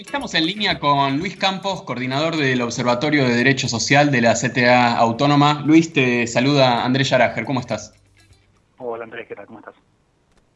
Estamos en línea con Luis Campos, coordinador del Observatorio de Derecho Social de la CTA Autónoma. Luis, te saluda Andrés Yarajer, ¿cómo estás? Hola Andrés, ¿qué tal? ¿Cómo estás?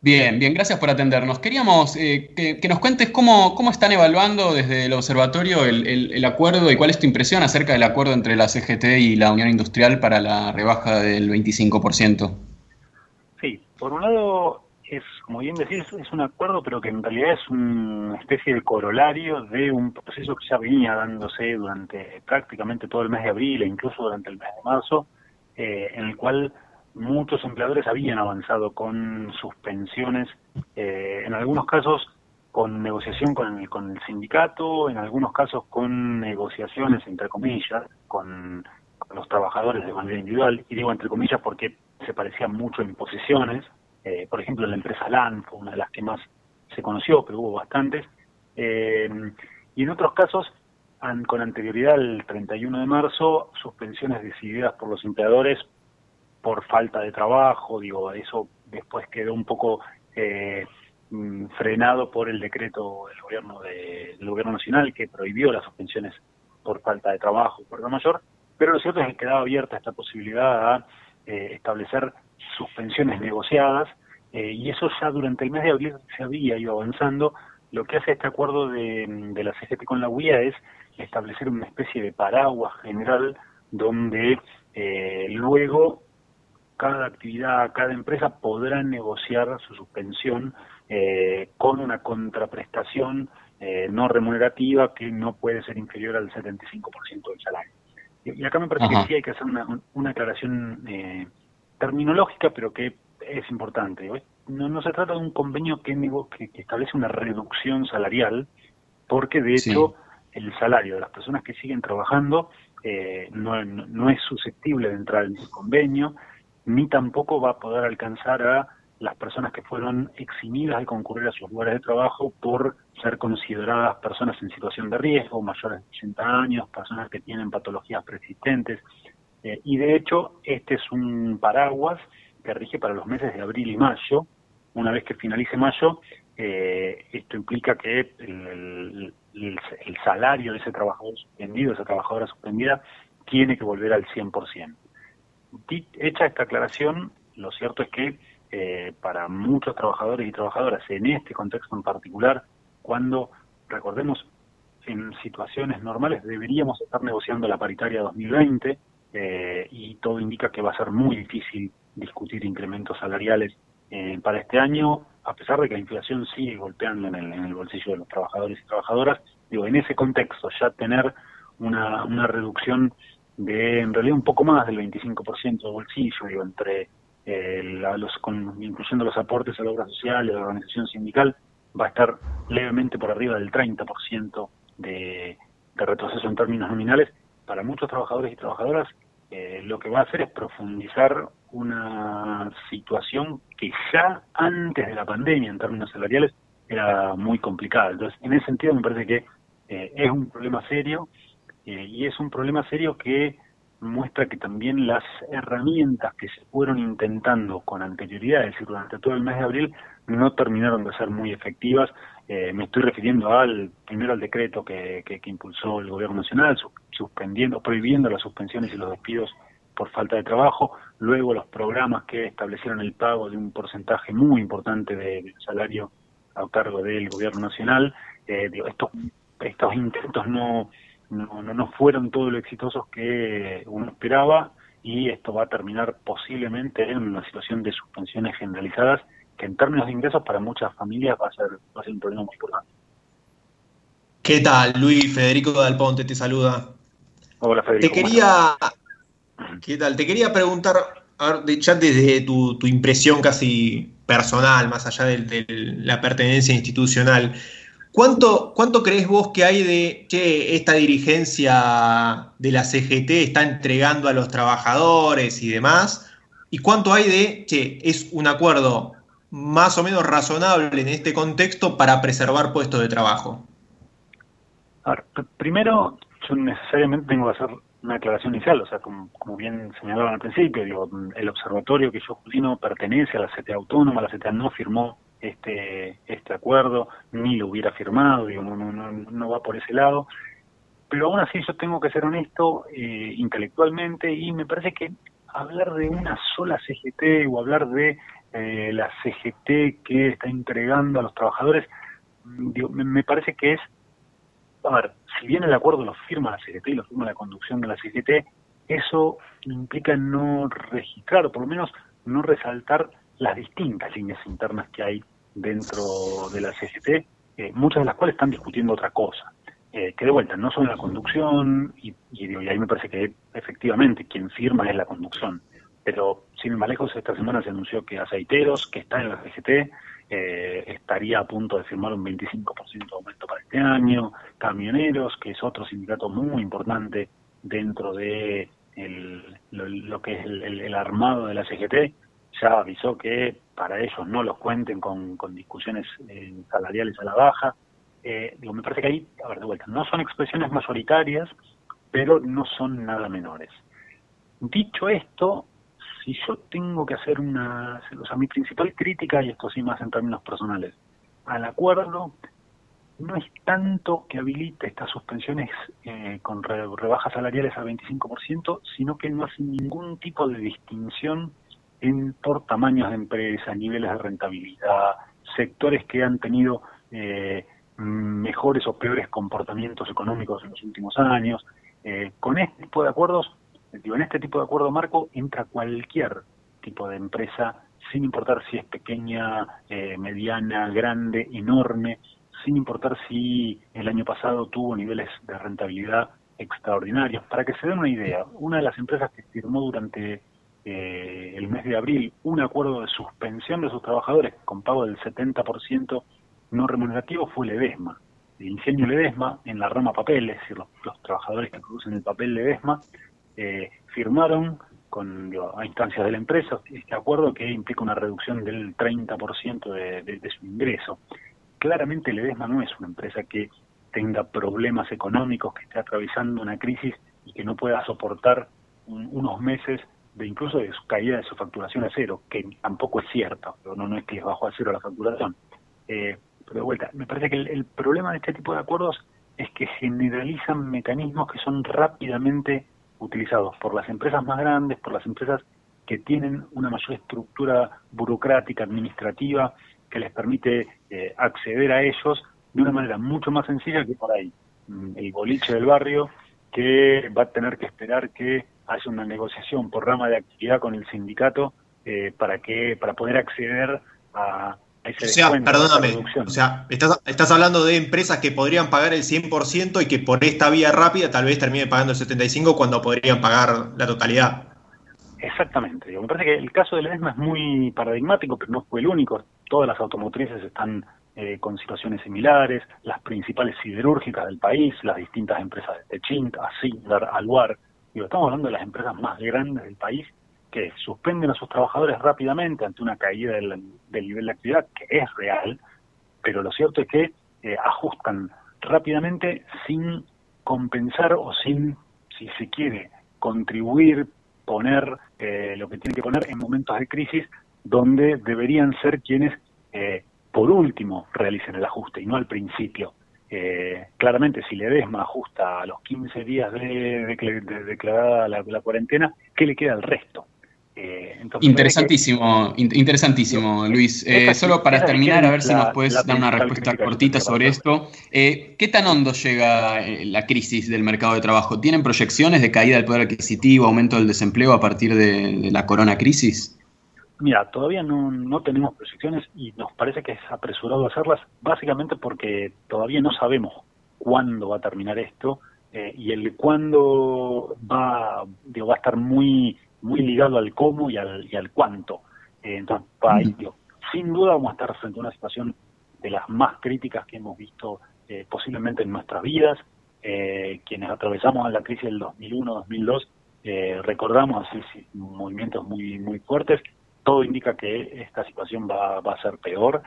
Bien, bien, gracias por atendernos. Queríamos eh, que, nos cuentes cómo, cómo están evaluando desde el observatorio el, acuerdo y cuál es tu impresión acerca del acuerdo entre la CGT y la Unión Industrial para la rebaja del 25%. Sí, por un lado es, como bien decís, es un acuerdo, pero que en realidad es una especie de corolario de un proceso que ya venía dándose durante prácticamente todo el mes de abril e incluso durante el mes de marzo, eh, en el cual muchos empleadores habían avanzado con suspensiones, eh, en algunos casos con negociación con el, con el sindicato, en algunos casos con negociaciones, entre comillas, con, los trabajadores de manera individual, y digo entre comillas porque se parecían mucho en posiciones, eh, por ejemplo, la empresa LAN fue una de las que más se conoció, pero hubo bastantes. Eh, y en otros casos, con anterioridad al 31 de marzo, suspensiones decididas por los empleadores por falta de trabajo, digo, eso después quedó un poco eh, mm, frenado por el decreto del gobierno del gobierno nacional que prohibió las suspensiones por falta de trabajo, por lo mayor, pero lo cierto es que quedaba abierta esta posibilidad a establecer suspensiones negociadas, eh, y eso ya durante el mes de abril se había ido avanzando. Lo que hace este acuerdo de, la CGT con la UIA es establecer una especie de paraguas general donde eh, luego cada actividad, cada empresa podrá negociar su suspensión eh, con una contraprestación no remunerativa que no puede ser inferior al 75% del salario. Y, acá me parece que sí hay que hacer una, una aclaración terminológica, pero que es importante. No, no se trata de un convenio que, que, establece una reducción salarial, porque de hecho el salario de las personas que siguen trabajando eh, no, no, es susceptible de entrar en ese convenio, ni tampoco va a poder alcanzar a las personas que fueron eximidas de concurrir a sus lugares de trabajo por ser consideradas personas en situación de riesgo, mayores de 80 años, personas que tienen patologías persistentes. Eh, y de hecho, este es un paraguas que rige para los meses de abril y mayo. Una vez que finalice mayo, eh, esto implica que el, salario de ese trabajador suspendido, esa trabajadora suspendida, tiene que volver al 100%. Hecha esta aclaración, lo cierto es que eh, para muchos trabajadores y trabajadoras en este contexto en particular, cuando, recordemos, en situaciones normales deberíamos estar negociando la paritaria 2020 eh, y todo indica que va a ser muy difícil discutir incrementos salariales eh, para este año, a pesar de que la inflación sigue golpeando en el, bolsillo de los trabajadores y trabajadoras. Digo, en ese contexto, ya tener una, una reducción de, en realidad, un poco más del 25% de bolsillo, digo, entre eh, los, incluyendo los aportes a la obra social y a la organización sindical, va a estar levemente por arriba del 30% de, de retroceso en términos nominales. Para muchos trabajadores y trabajadoras eh, lo que va a hacer es profundizar una situación que ya antes de la pandemia en términos salariales era muy complicada. Entonces, en ese sentido me parece que eh, es un problema serio eh, y es un problema serio que muestra que también las herramientas que se fueron intentando con anterioridad, es decir, durante todo el mes de abril, no terminaron de ser muy efectivas. Eh, me estoy refiriendo al primero al decreto que, impulsó el gobierno nacional, suspendiendo, prohibiendo las suspensiones y los despidos por falta de trabajo, luego los programas que establecieron el pago de un porcentaje muy importante del salario a cargo del gobierno nacional. Eh, estos, estos intentos no, no, no fueron todo lo exitosos que uno esperaba y esto va a terminar posiblemente en una situación de suspensiones generalizadas que en términos de ingresos para muchas familias va a ser, va a ser un problema muy importante. ¿Qué tal? Luis Federico Dalponte te saluda. Hola Federico. Te quería, ¿qué tal? Te quería preguntar, ya desde tu, impresión casi personal, más allá de, la pertenencia institucional, ¿Cuánto, ¿Cuánto crees vos que hay de que esta dirigencia de la CGT está entregando a los trabajadores y demás? ¿Y cuánto hay de que es un acuerdo más o menos razonable en este contexto para preservar puestos de trabajo? primero, yo necesariamente tengo que hacer una aclaración inicial, o sea, como, bien señalaban al principio, digo, el observatorio que yo coordino pertenece a la CTA autónoma, la CTA no firmó este, este acuerdo, ni lo hubiera firmado, digo, no, no, no, va por ese lado. Pero aún así yo tengo que ser honesto eh, intelectualmente y me parece que hablar de una sola CGT o hablar de eh, la CGT que está entregando a los trabajadores, mm, me, parece que es, a ver, si bien el acuerdo lo firma la CGT y lo firma la conducción de la CGT, eso implica no registrar, o por lo menos no resaltar las distintas líneas internas que hay dentro de la CGT, eh, muchas de las cuales están discutiendo otra cosa. Eh, que de vuelta, no son la conducción, y, y, y, ahí me parece que efectivamente quien firma es la conducción. Pero sin ir más lejos, esta semana se anunció que Aceiteros, que está en la CGT, eh, estaría a punto de firmar un 25% de aumento para este año. Camioneros, que es otro sindicato muy importante dentro de lo, que es el, armado de la CGT, ya avisó que para ellos no los cuenten con, discusiones eh, salariales a la baja. Eh, digo, me parece que ahí, a ver, de vuelta, no son expresiones mayoritarias, pero no son nada menores. Dicho esto, si yo tengo que hacer una, o sea, mi principal crítica, y esto sí más en términos personales, al acuerdo no es tanto que habilite estas suspensiones eh, con rebajas salariales al 25%, sino que no hace ningún tipo de distinción en, por tamaños de empresa, niveles de rentabilidad, sectores que han tenido eh, mejores o peores comportamientos económicos en los últimos años. Eh, con este tipo de acuerdos, en este tipo de acuerdo marco entra cualquier tipo de empresa, sin importar si es pequeña, mediana, grande, enorme, sin importar si el año pasado tuvo niveles de rentabilidad extraordinarios. Para que se den una idea, una de las empresas que firmó durante eh, el mes de abril un acuerdo de suspensión de sus trabajadores con pago del 70% no remunerativo fue Ledesma. El ingenio Ledesma, en la rama papel, es decir, los, trabajadores que producen el papel Ledesma, eh, firmaron con a instancias de la empresa este acuerdo que implica una reducción del 30% de, de su ingreso claramente Ledesma no es una empresa que tenga problemas económicos, que esté atravesando una crisis y que no pueda soportar unos meses de incluso de su caída de su facturación a cero, que tampoco es cierto, no, es que bajó a cero la facturación. Eh, pero de vuelta, me parece que el, problema de este tipo de acuerdos es que generalizan mecanismos que son rápidamente utilizados por las empresas más grandes, por las empresas que tienen una mayor estructura burocrática, administrativa, que les permite eh, acceder a ellos de una manera mucho más sencilla que por ahí. Mm, el boliche del barrio que va a tener que esperar que haya una negociación por rama de actividad con el sindicato eh, para que para poder acceder a, o sea, perdóname, o sea, estás, estás hablando de empresas que podrían pagar el 100% y que por esta vía rápida tal vez termine pagando el 75% cuando podrían pagar la totalidad. Exactamente. Me parece que el caso de Ledesma es muy paradigmático, pero no fue el único. Todas las automotrices están eh, con situaciones similares, las principales siderúrgicas del país, las distintas empresas de Techint, Asindar, Aluar. estamos hablando de las empresas más grandes del país que suspenden a sus trabajadores rápidamente ante una caída del, nivel de actividad, que es real, pero lo cierto es que eh, ajustan rápidamente sin compensar o sin, si se quiere, contribuir poner eh, lo que tiene que poner en momentos de crisis donde deberían ser quienes, eh, por último, realicen el ajuste y no al principio. Eh, claramente, si Ledesma ajusta a los 15 días de, declarada la, cuarentena, ¿qué le queda al resto? Eh, interesantísimo, interesantísimo, Luis. Eh, solo para terminar, a ver si nos puedes dar una respuesta cortita sobre esto. Eh, ¿Qué tan hondo llega la crisis del mercado de trabajo? ¿Tienen proyecciones de caída del poder adquisitivo, aumento del desempleo a partir de, la corona crisis? Mira, todavía no, no, tenemos proyecciones y nos parece que es apresurado hacerlas, básicamente porque todavía no sabemos cuándo va a terminar esto y el cuándo va, va a estar muy muy ligado al cómo y al, y al cuánto. Eh, entonces, sin duda vamos a estar frente a una situación de las más críticas que hemos visto eh, posiblemente en nuestras vidas. Eh, quienes atravesamos la crisis del 2001-2002 recordamos así movimientos muy muy fuertes. Todo indica que esta situación va, va a ser peor.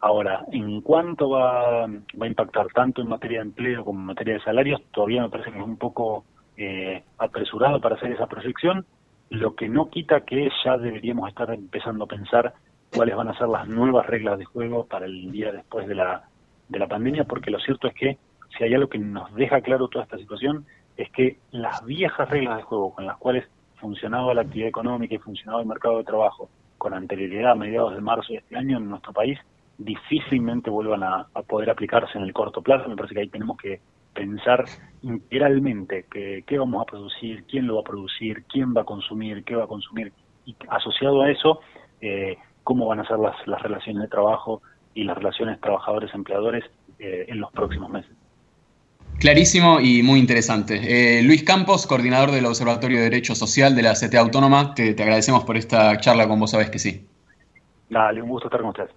ahora, en cuánto va, va a impactar tanto en materia de empleo como en materia de salarios, todavía me parece que es un poco eh, apresurado para hacer esa proyección, lo que no quita que ya deberíamos estar empezando a pensar cuáles van a ser las nuevas reglas de juego para el día después de la, de la pandemia, porque lo cierto es que si hay algo que nos deja claro toda esta situación, es que las viejas reglas de juego con las cuales funcionaba la actividad económica y funcionaba el mercado de trabajo con anterioridad a mediados de marzo de este año en nuestro país, difícilmente vuelvan a, poder aplicarse en el corto plazo. Me parece que ahí tenemos que pensar integralmente que, qué vamos a producir, quién lo va a producir, quién va a consumir, qué va a consumir, y asociado a eso, eh, cómo van a ser las, las relaciones de trabajo y las relaciones trabajadores-empleadores eh, en los próximos meses. Clarísimo y muy interesante. Eh, Luis Campos, coordinador del Observatorio de Derecho Social de la CTA Autónoma, te, te agradecemos por esta charla con vos, sabes que sí. Dale, un gusto estar con ustedes.